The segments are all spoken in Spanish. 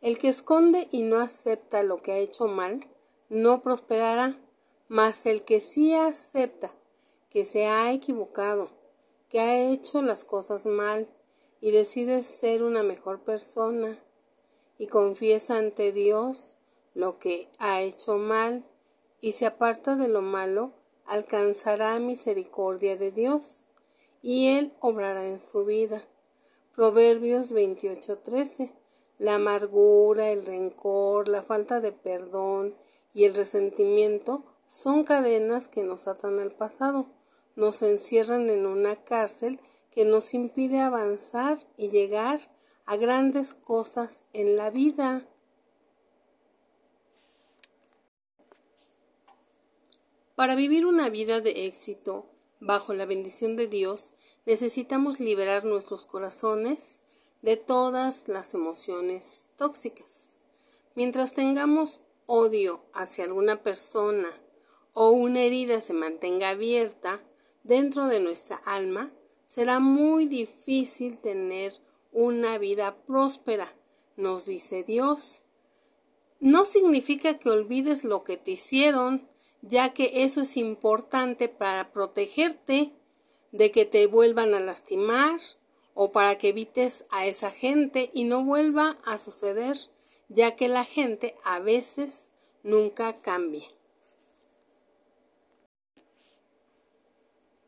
El que esconde y no acepta lo que ha hecho mal, no prosperará, mas el que sí acepta que se ha equivocado, que ha hecho las cosas mal y decide ser una mejor persona y confiesa ante Dios lo que ha hecho mal y se aparta de lo malo, alcanzará misericordia de Dios y Él obrará en su vida. Proverbios 28:13 La amargura, el rencor, la falta de perdón y el resentimiento son cadenas que nos atan al pasado, nos encierran en una cárcel que nos impide avanzar y llegar a grandes cosas en la vida. Para vivir una vida de éxito bajo la bendición de Dios, necesitamos liberar nuestros corazones de todas las emociones tóxicas. Mientras tengamos odio hacia alguna persona o una herida se mantenga abierta dentro de nuestra alma, será muy difícil tener una vida próspera, nos dice Dios. No significa que olvides lo que te hicieron, ya que eso es importante para protegerte de que te vuelvan a lastimar o para que evites a esa gente y no vuelva a suceder, ya que la gente a veces nunca cambia.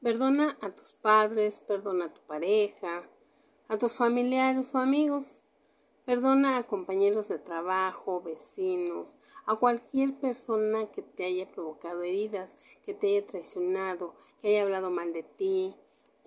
Perdona a tus padres, perdona a tu pareja, a tus familiares o amigos. Perdona a compañeros de trabajo, vecinos, a cualquier persona que te haya provocado heridas, que te haya traicionado, que haya hablado mal de ti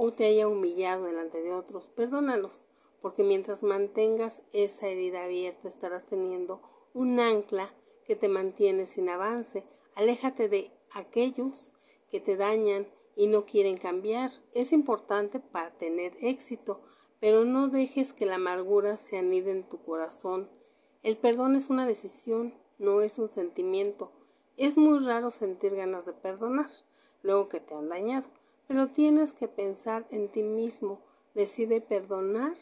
o te haya humillado delante de otros. Perdónalos, porque mientras mantengas esa herida abierta estarás teniendo un ancla que te mantiene sin avance. Aléjate de aquellos que te dañan y no quieren cambiar. Es importante para tener éxito, pero no dejes que la amargura se anide en tu corazón. El perdón es una decisión, no es un sentimiento. Es muy raro sentir ganas de perdonar luego que te han dañado, pero tienes que pensar en ti mismo. Decide perdonar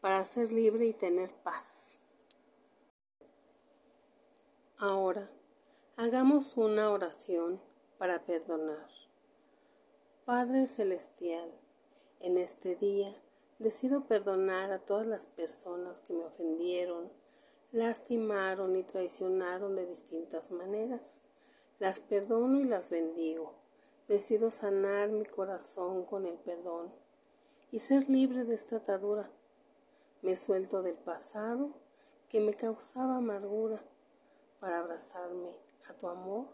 para ser libre y tener paz. Ahora, hagamos una oración para perdonar. Padre Celestial, en este día decido perdonar a todas las personas que me ofendieron, lastimaron y traicionaron de distintas maneras. Las perdono y las bendigo. Decido sanar mi corazón con el perdón y ser libre de esta atadura. Me suelto del pasado que me causaba amargura para abrazarme a tu amor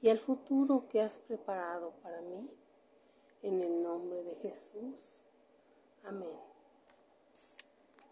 y al futuro que has preparado para mí en el nombre de Jesús. Amén.